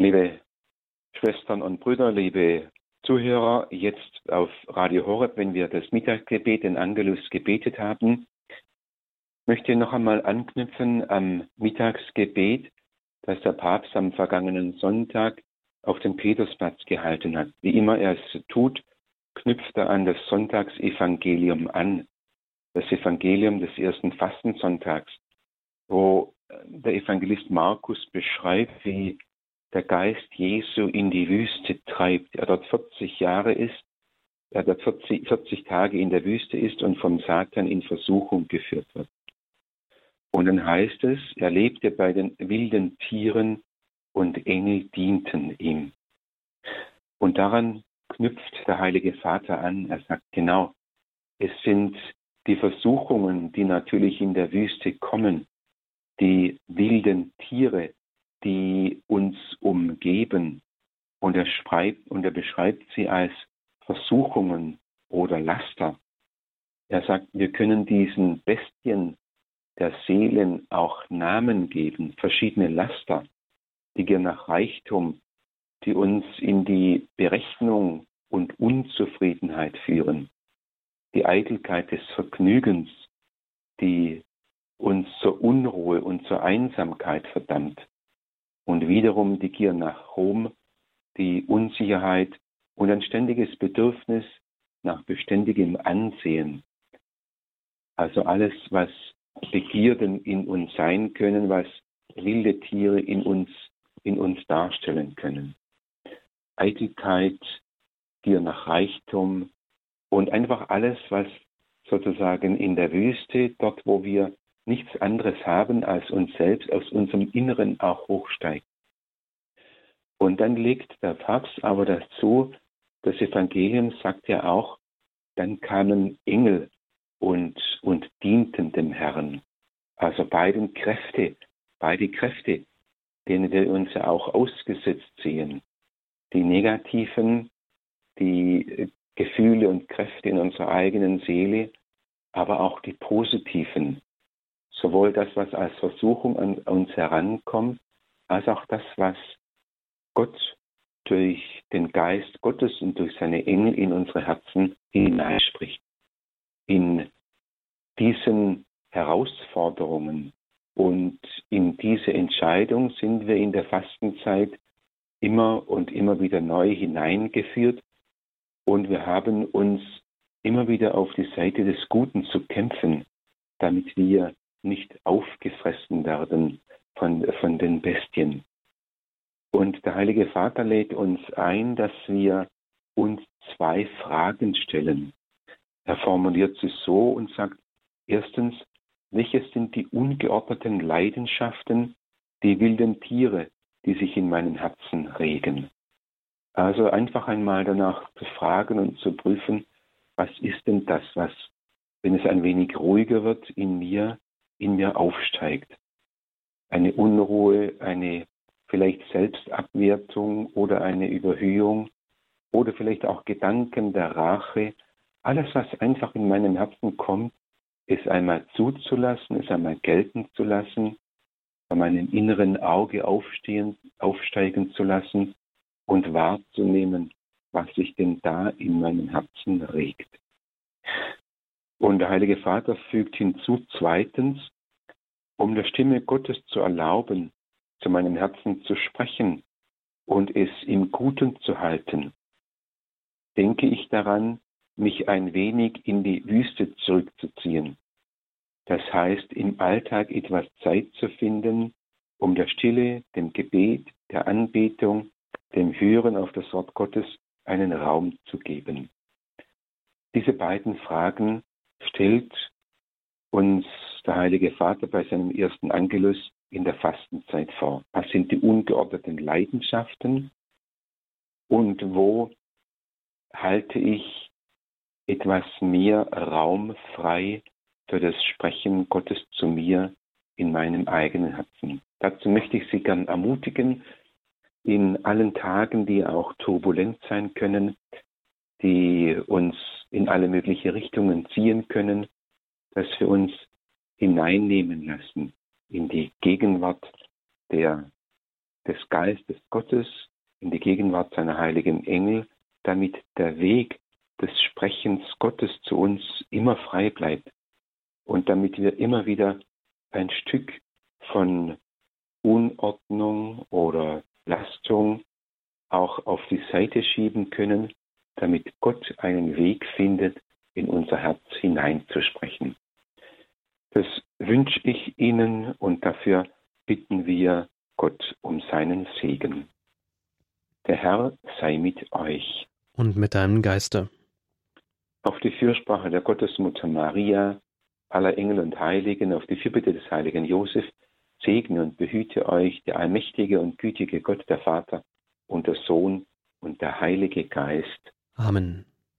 Liebe Schwestern und Brüder, liebe Zuhörer, jetzt auf Radio Horeb, wenn wir das Mittagsgebet, den Angelus gebetet haben, möchte ich noch einmal anknüpfen am Mittagsgebet, das der Papst am vergangenen Sonntag auf dem Petersplatz gehalten hat. Wie immer er es tut, knüpft er an das Sonntagsevangelium an, das Evangelium des ersten Fastensonntags, wo der Evangelist Markus beschreibt, wie der Geist Jesu in die Wüste treibt. Er dort 40 Jahre ist, er dort 40, 40 Tage in der Wüste ist und vom Satan in Versuchung geführt wird. Und dann heißt es, er lebte bei den wilden Tieren und Engel dienten ihm. Und daran knüpft der Heilige Vater an. Er sagt genau, es sind die Versuchungen, die natürlich in der Wüste kommen, die wilden Tiere, die uns umgeben. Und er, schreibt, und er beschreibt sie als Versuchungen oder Laster. Er sagt, wir können diesen Bestien der Seelen auch Namen geben, verschiedene Laster, die gehen nach Reichtum, die uns in die Berechnung und Unzufriedenheit führen, die Eitelkeit des Vergnügens, die uns zur Unruhe und zur Einsamkeit verdammt und wiederum die Gier nach Ruhm, die Unsicherheit und ein ständiges Bedürfnis nach beständigem Ansehen. Also alles, was Begierden in uns sein können, was wilde Tiere in uns, in uns darstellen können. Eitelkeit, Gier nach Reichtum und einfach alles, was sozusagen in der Wüste, dort wo wir nichts anderes haben als uns selbst, aus unserem Inneren auch hochsteigt. Und dann legt der Papst aber dazu, das Evangelium sagt ja auch, dann kamen Engel und, und dienten dem Herrn. Also beiden Kräfte, beide Kräfte, denen wir uns ja auch ausgesetzt sehen. Die negativen, die Gefühle und Kräfte in unserer eigenen Seele, aber auch die positiven, sowohl das, was als Versuchung an uns herankommt, als auch das, was Gott durch den Geist Gottes und durch seine Engel in unsere Herzen hineinspricht. In diesen Herausforderungen und in diese Entscheidung sind wir in der Fastenzeit immer und immer wieder neu hineingeführt und wir haben uns immer wieder auf die Seite des Guten zu kämpfen, damit wir nicht aufgefressen werden von, von den Bestien. Und der Heilige Vater lädt uns ein, dass wir uns zwei Fragen stellen. Er formuliert sie so und sagt, erstens, welches sind die ungeordneten Leidenschaften, die wilden Tiere, die sich in meinem Herzen regen? Also einfach einmal danach zu fragen und zu prüfen, was ist denn das, was, wenn es ein wenig ruhiger wird, in mir in mir aufsteigt. Eine Unruhe, eine vielleicht Selbstabwertung oder eine Überhöhung oder vielleicht auch Gedanken der Rache. Alles, was einfach in meinem Herzen kommt, ist einmal zuzulassen, ist einmal gelten zu lassen, bei meinem inneren Auge aufstehen, aufsteigen zu lassen und wahrzunehmen, was sich denn da in meinem Herzen regt. Und der Heilige Vater fügt hinzu, zweitens, um der Stimme Gottes zu erlauben, zu meinem Herzen zu sprechen und es im Guten zu halten, denke ich daran, mich ein wenig in die Wüste zurückzuziehen. Das heißt, im Alltag etwas Zeit zu finden, um der Stille, dem Gebet, der Anbetung, dem Hören auf das Wort Gottes einen Raum zu geben. Diese beiden Fragen stellt uns der Heilige Vater bei seinem ersten Angelus in der Fastenzeit vor. Was sind die ungeordneten Leidenschaften und wo halte ich etwas mehr Raum frei für das Sprechen Gottes zu mir in meinem eigenen Herzen. Dazu möchte ich Sie gern ermutigen, in allen Tagen, die auch turbulent sein können, die uns in alle möglichen Richtungen ziehen können, dass wir uns hineinnehmen lassen in die Gegenwart der des Geistes Gottes in die Gegenwart seiner heiligen Engel, damit der Weg des Sprechens Gottes zu uns immer frei bleibt und damit wir immer wieder ein Stück von Unordnung oder Lastung auch auf die Seite schieben können, damit Gott einen Weg findet, in unser Herz hineinzusprechen. Das wünsche ich Ihnen und dafür bitten wir Gott um seinen Segen. Der Herr sei mit euch. Und mit deinem Geiste. Auf die Fürsprache der Gottesmutter Maria, aller Engel und Heiligen, auf die Fürbitte des heiligen Josef, segne und behüte euch der allmächtige und gütige Gott, der Vater und der Sohn und der Heilige Geist. Amen.